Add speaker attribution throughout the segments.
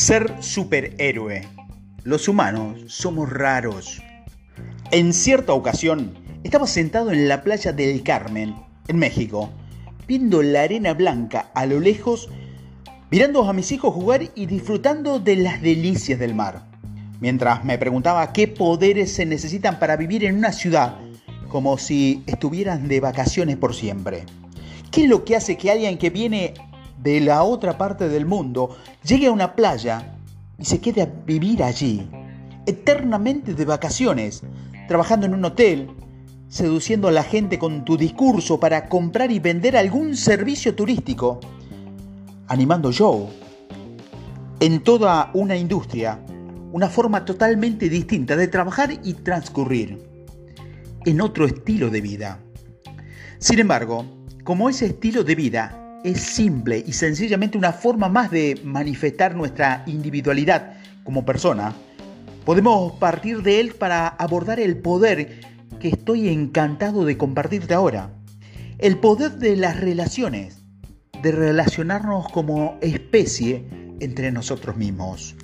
Speaker 1: Ser superhéroe. Los humanos somos raros. En cierta ocasión, estaba sentado en la playa del Carmen, en México, viendo la arena blanca a lo lejos, mirando a mis hijos jugar y disfrutando de las delicias del mar, mientras me preguntaba qué poderes se necesitan para vivir en una ciudad como si estuvieran de vacaciones por siempre. ¿Qué es lo que hace que alguien que viene de la otra parte del mundo llegue a una playa y se quede a vivir allí, eternamente de vacaciones, trabajando en un hotel, seduciendo a la gente con tu discurso para comprar y vender algún servicio turístico, animando show, en toda una industria, una forma totalmente distinta de trabajar y transcurrir, en otro estilo de vida. Sin embargo, como ese estilo de vida es simple y sencillamente una forma más de manifestar nuestra individualidad como persona, podemos partir de él para abordar el poder que estoy encantado de compartirte ahora. El poder de las relaciones, de relacionarnos como especie entre nosotros mismos.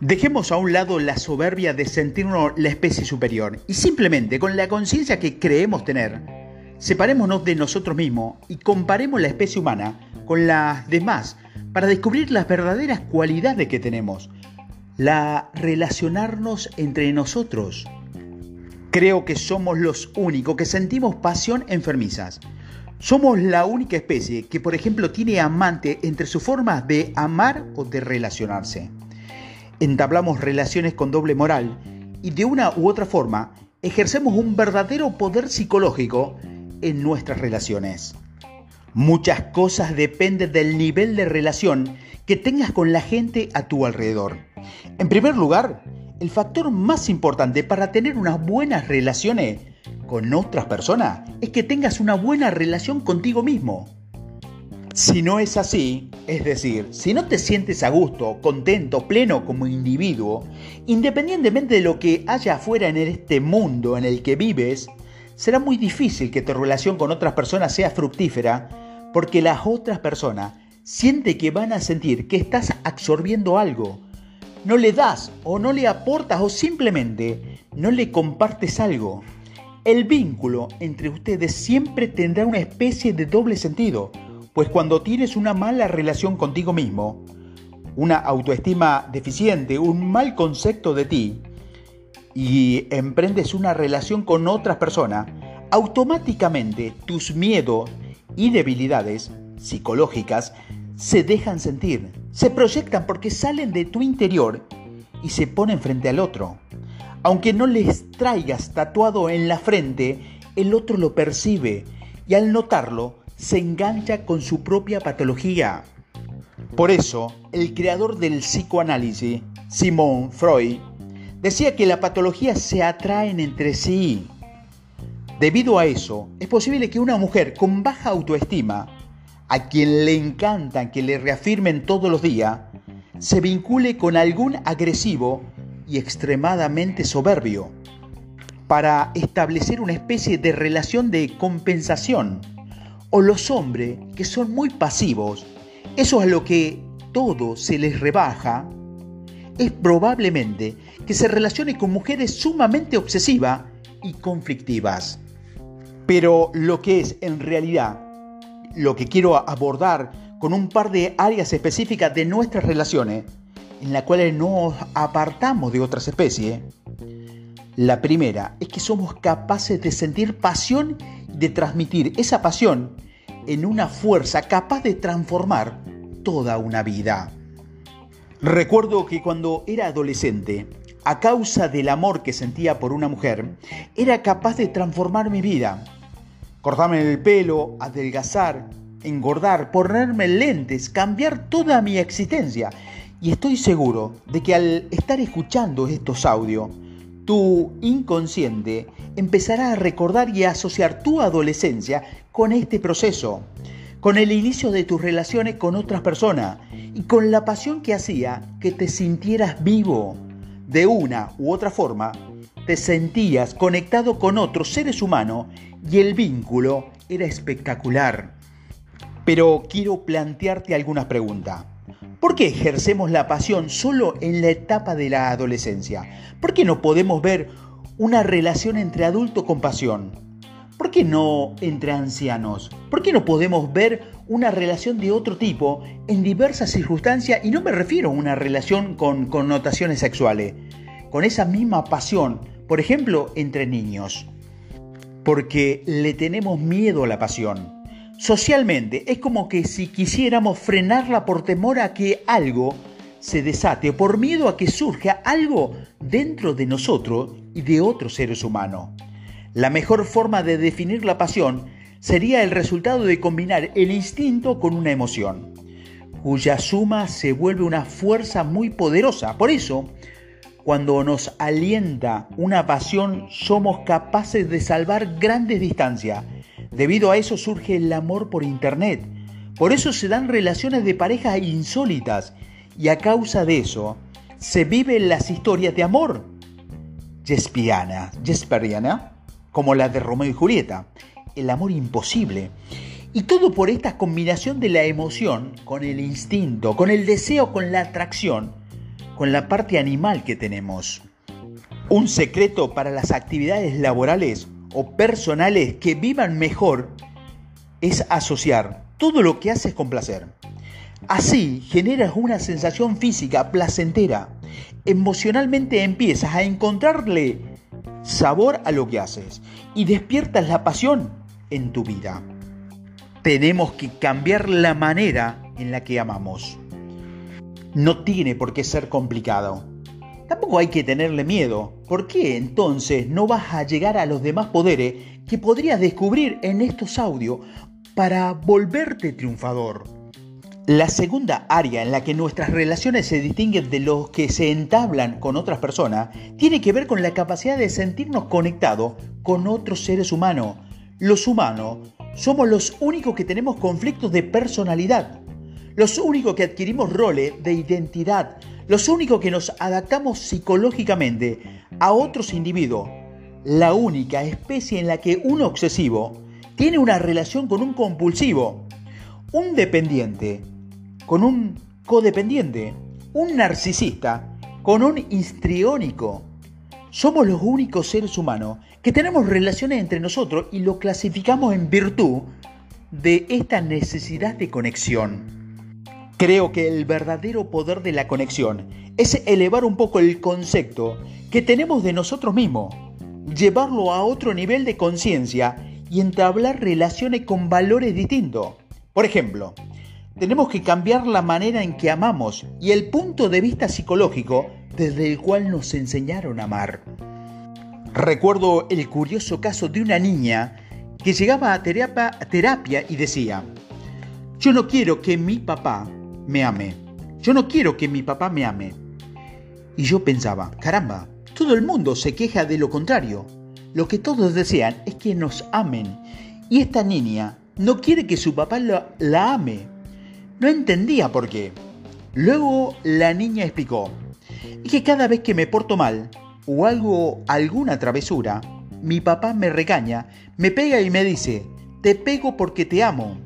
Speaker 1: Dejemos a un lado la soberbia de sentirnos la especie superior y simplemente con la conciencia que creemos tener, Separémonos de nosotros mismos y comparemos la especie humana con las demás para descubrir las verdaderas cualidades que tenemos, la relacionarnos entre nosotros. Creo que somos los únicos que sentimos pasión enfermizas. Somos la única especie que, por ejemplo, tiene amante entre sus formas de amar o de relacionarse. Entablamos relaciones con doble moral y de una u otra forma ejercemos un verdadero poder psicológico en nuestras relaciones. Muchas cosas dependen del nivel de relación que tengas con la gente a tu alrededor. En primer lugar, el factor más importante para tener unas buenas relaciones con otras personas es que tengas una buena relación contigo mismo. Si no es así, es decir, si no te sientes a gusto, contento, pleno como individuo, independientemente de lo que haya afuera en este mundo en el que vives, será muy difícil que tu relación con otras personas sea fructífera porque las otras personas sienten que van a sentir que estás absorbiendo algo. No le das o no le aportas o simplemente no le compartes algo. El vínculo entre ustedes siempre tendrá una especie de doble sentido, pues cuando tienes una mala relación contigo mismo, una autoestima deficiente, un mal concepto de ti, y emprendes una relación con otras personas, automáticamente tus miedos y debilidades psicológicas se dejan sentir, se proyectan porque salen de tu interior y se ponen frente al otro. Aunque no les traigas tatuado en la frente, el otro lo percibe y al notarlo se engancha con su propia patología. Por eso, el creador del psicoanálisis, Simón Freud, Decía que la patología se atraen entre sí. Debido a eso, es posible que una mujer con baja autoestima, a quien le encanta que le reafirmen todos los días, se vincule con algún agresivo y extremadamente soberbio, para establecer una especie de relación de compensación. O los hombres que son muy pasivos, eso a lo que todo se les rebaja, es probablemente que se relacione con mujeres sumamente obsesivas y conflictivas. Pero lo que es en realidad, lo que quiero abordar con un par de áreas específicas de nuestras relaciones, en las cuales nos apartamos de otras especies, la primera es que somos capaces de sentir pasión y de transmitir esa pasión en una fuerza capaz de transformar toda una vida. Recuerdo que cuando era adolescente, a causa del amor que sentía por una mujer, era capaz de transformar mi vida. Cortarme el pelo, adelgazar, engordar, ponerme lentes, cambiar toda mi existencia. Y estoy seguro de que al estar escuchando estos audios, tu inconsciente empezará a recordar y a asociar tu adolescencia con este proceso con el inicio de tus relaciones con otras personas y con la pasión que hacía que te sintieras vivo. De una u otra forma, te sentías conectado con otros seres humanos y el vínculo era espectacular. Pero quiero plantearte algunas preguntas. ¿Por qué ejercemos la pasión solo en la etapa de la adolescencia? ¿Por qué no podemos ver una relación entre adulto con pasión? ¿Por qué no entre ancianos? ¿Por qué no podemos ver una relación de otro tipo en diversas circunstancias? Y no me refiero a una relación con connotaciones sexuales, con esa misma pasión, por ejemplo, entre niños. Porque le tenemos miedo a la pasión. Socialmente es como que si quisiéramos frenarla por temor a que algo se desate o por miedo a que surja algo dentro de nosotros y de otros seres humanos. La mejor forma de definir la pasión sería el resultado de combinar el instinto con una emoción, cuya suma se vuelve una fuerza muy poderosa. Por eso, cuando nos alienta una pasión, somos capaces de salvar grandes distancias. Debido a eso surge el amor por Internet. Por eso se dan relaciones de parejas insólitas. Y a causa de eso, se viven las historias de amor. Jesperiana, Jesperiana, como la de Romeo y Julieta. El amor imposible. Y todo por esta combinación de la emoción con el instinto, con el deseo, con la atracción con la parte animal que tenemos. Un secreto para las actividades laborales o personales que vivan mejor es asociar todo lo que haces con placer. Así generas una sensación física placentera. Emocionalmente empiezas a encontrarle sabor a lo que haces y despiertas la pasión en tu vida. Tenemos que cambiar la manera en la que amamos no tiene por qué ser complicado. Tampoco hay que tenerle miedo. ¿Por qué entonces no vas a llegar a los demás poderes que podrías descubrir en estos audios para volverte triunfador? La segunda área en la que nuestras relaciones se distinguen de los que se entablan con otras personas tiene que ver con la capacidad de sentirnos conectados con otros seres humanos. Los humanos somos los únicos que tenemos conflictos de personalidad. Los únicos que adquirimos roles de identidad, los únicos que nos adaptamos psicológicamente a otros individuos, la única especie en la que un obsesivo tiene una relación con un compulsivo, un dependiente con un codependiente, un narcisista con un histriónico. Somos los únicos seres humanos que tenemos relaciones entre nosotros y lo clasificamos en virtud de esta necesidad de conexión. Creo que el verdadero poder de la conexión es elevar un poco el concepto que tenemos de nosotros mismos, llevarlo a otro nivel de conciencia y entablar relaciones con valores distintos. Por ejemplo, tenemos que cambiar la manera en que amamos y el punto de vista psicológico desde el cual nos enseñaron a amar. Recuerdo el curioso caso de una niña que llegaba a terapia, y decía, yo no quiero que mi papá me ame. Yo no quiero que mi papá me ame. Y yo pensaba, caramba, todo el mundo se queja de lo contrario. Lo que todos desean es que nos amen. Y esta niña no quiere que su papá la, la ame. No entendía por qué. Luego la niña explicó, es que cada vez que me porto mal o algo, alguna travesura, mi papá me regaña, me pega y me dice, te pego porque te amo.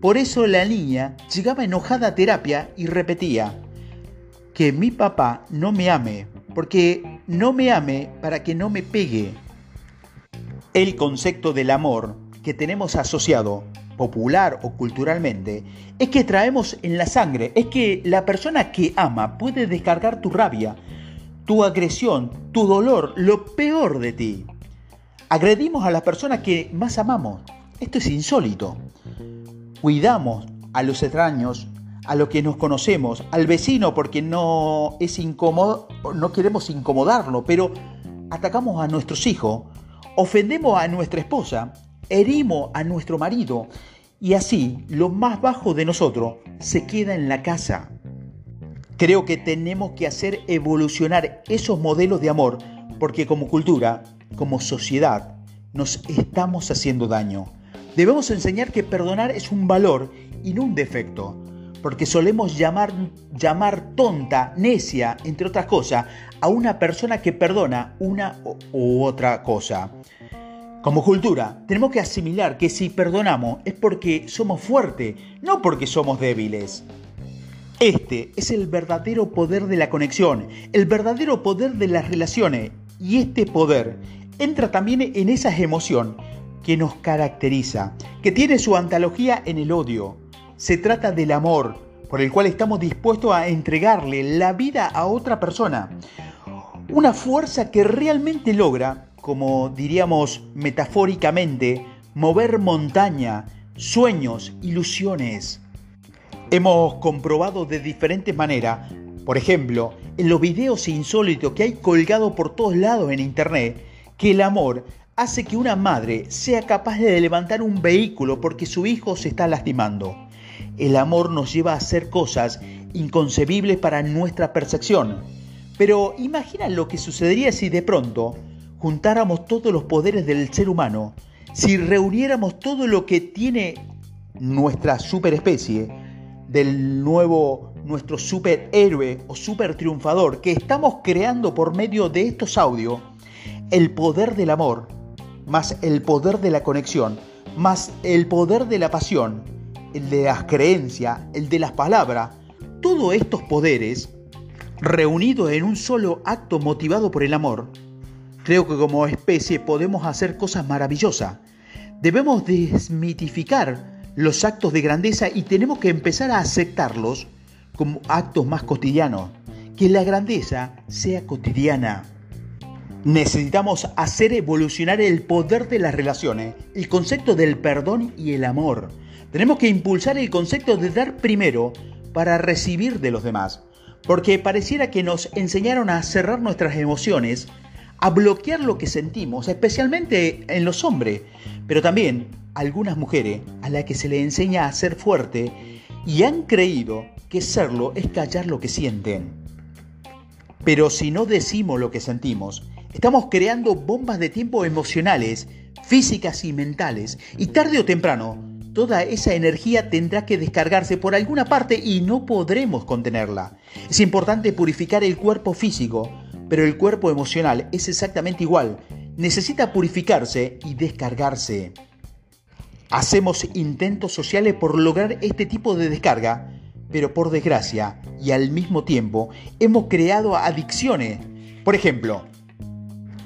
Speaker 1: Por eso la niña llegaba enojada a terapia y repetía, que mi papá no me ame, porque no me ame para que no me pegue. El concepto del amor que tenemos asociado, popular o culturalmente, es que traemos en la sangre, es que la persona que ama puede descargar tu rabia, tu agresión, tu dolor, lo peor de ti. Agredimos a la persona que más amamos. Esto es insólito cuidamos a los extraños, a los que nos conocemos, al vecino porque no es incómodo, no queremos incomodarlo, pero atacamos a nuestros hijos, ofendemos a nuestra esposa, herimos a nuestro marido y así lo más bajo de nosotros se queda en la casa. Creo que tenemos que hacer evolucionar esos modelos de amor porque como cultura, como sociedad, nos estamos haciendo daño. Debemos enseñar que perdonar es un valor y no un defecto, porque solemos llamar, llamar tonta, necia, entre otras cosas, a una persona que perdona una u otra cosa. Como cultura, tenemos que asimilar que si perdonamos es porque somos fuertes, no porque somos débiles. Este es el verdadero poder de la conexión, el verdadero poder de las relaciones. Y este poder entra también en esa emoción que nos caracteriza, que tiene su analogía en el odio. Se trata del amor, por el cual estamos dispuestos a entregarle la vida a otra persona. Una fuerza que realmente logra, como diríamos metafóricamente, mover montaña, sueños, ilusiones. Hemos comprobado de diferentes maneras, por ejemplo, en los videos insólitos que hay colgados por todos lados en internet, que el amor hace que una madre sea capaz de levantar un vehículo porque su hijo se está lastimando. El amor nos lleva a hacer cosas inconcebibles para nuestra percepción. Pero imagina lo que sucedería si de pronto juntáramos todos los poderes del ser humano, si reuniéramos todo lo que tiene nuestra superespecie, del nuevo nuestro superhéroe o super triunfador que estamos creando por medio de estos audios, el poder del amor, más el poder de la conexión, más el poder de la pasión, el de las creencias, el de las palabras, todos estos poderes reunidos en un solo acto motivado por el amor, creo que como especie podemos hacer cosas maravillosas. Debemos desmitificar los actos de grandeza y tenemos que empezar a aceptarlos como actos más cotidianos. Que la grandeza sea cotidiana. Necesitamos hacer evolucionar el poder de las relaciones, el concepto del perdón y el amor. Tenemos que impulsar el concepto de dar primero para recibir de los demás, porque pareciera que nos enseñaron a cerrar nuestras emociones, a bloquear lo que sentimos, especialmente en los hombres, pero también algunas mujeres a las que se le enseña a ser fuerte y han creído que serlo es callar lo que sienten. Pero si no decimos lo que sentimos, estamos creando bombas de tiempo emocionales, físicas y mentales, y tarde o temprano, toda esa energía tendrá que descargarse por alguna parte y no podremos contenerla. Es importante purificar el cuerpo físico, pero el cuerpo emocional es exactamente igual. Necesita purificarse y descargarse. Hacemos intentos sociales por lograr este tipo de descarga, pero por desgracia y al mismo tiempo hemos creado adicciones. Por ejemplo,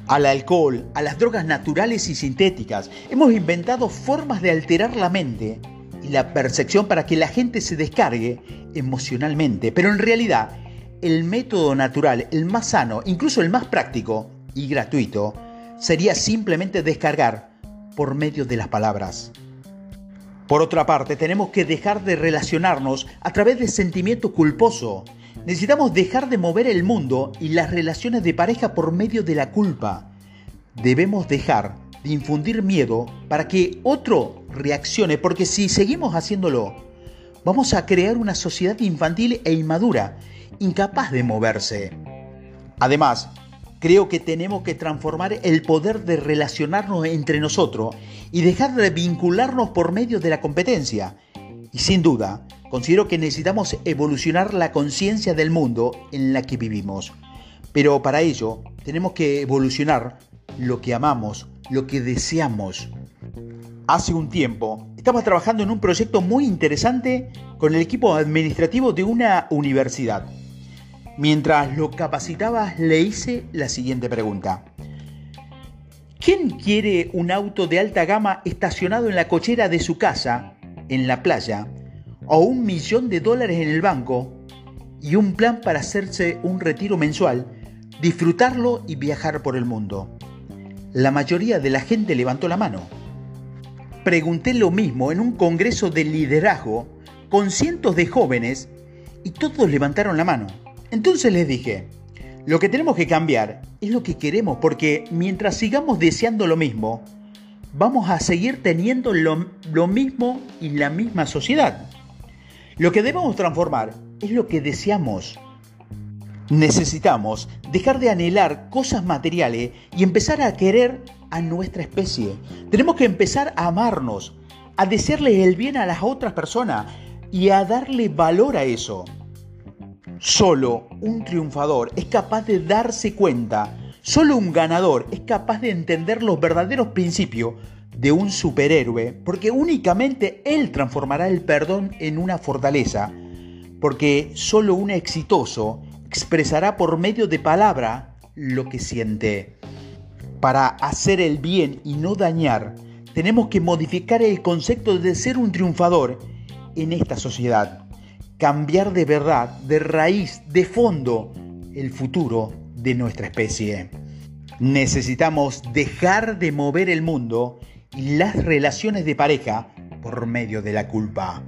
Speaker 1: al alcohol, a las drogas naturales y sintéticas. Hemos inventado formas de alterar la mente y la percepción para que la gente se descargue emocionalmente. Pero en realidad, el método natural, el más sano, incluso el más práctico y gratuito, sería simplemente descargar por medio de las palabras. Por otra parte, tenemos que dejar de relacionarnos a través de sentimiento culposo. Necesitamos dejar de mover el mundo y las relaciones de pareja por medio de la culpa. Debemos dejar de infundir miedo para que otro reaccione, porque si seguimos haciéndolo, vamos a crear una sociedad infantil e inmadura, incapaz de moverse. Además, Creo que tenemos que transformar el poder de relacionarnos entre nosotros y dejar de vincularnos por medio de la competencia. Y sin duda, considero que necesitamos evolucionar la conciencia del mundo en la que vivimos. Pero para ello tenemos que evolucionar lo que amamos, lo que deseamos. Hace un tiempo estaba trabajando en un proyecto muy interesante con el equipo administrativo de una universidad. Mientras lo capacitaba, le hice la siguiente pregunta. ¿Quién quiere un auto de alta gama estacionado en la cochera de su casa, en la playa, o un millón de dólares en el banco y un plan para hacerse un retiro mensual, disfrutarlo y viajar por el mundo? La mayoría de la gente levantó la mano. Pregunté lo mismo en un congreso de liderazgo con cientos de jóvenes y todos levantaron la mano. Entonces les dije, lo que tenemos que cambiar es lo que queremos, porque mientras sigamos deseando lo mismo, vamos a seguir teniendo lo, mismo y la misma sociedad. Lo que debemos transformar es lo que deseamos. Necesitamos dejar de anhelar cosas materiales y empezar a querer a nuestra especie. Tenemos que empezar a amarnos, a desearle el bien a las otras personas y a darle valor a eso. Solo un triunfador es capaz de darse cuenta, solo un ganador es capaz de entender los verdaderos principios de un superhéroe, porque únicamente él transformará el perdón en una fortaleza porque solo un exitoso expresará por medio de palabra lo que siente. Para hacer el bien y no dañar, tenemos que modificar el concepto de ser un triunfador en esta sociedad. Cambiar de verdad, de raíz, de fondo, el futuro de nuestra especie. Necesitamos dejar de mover el mundo y las relaciones de pareja por medio de la culpa.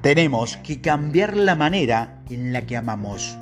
Speaker 1: Tenemos que cambiar la manera en la que amamos.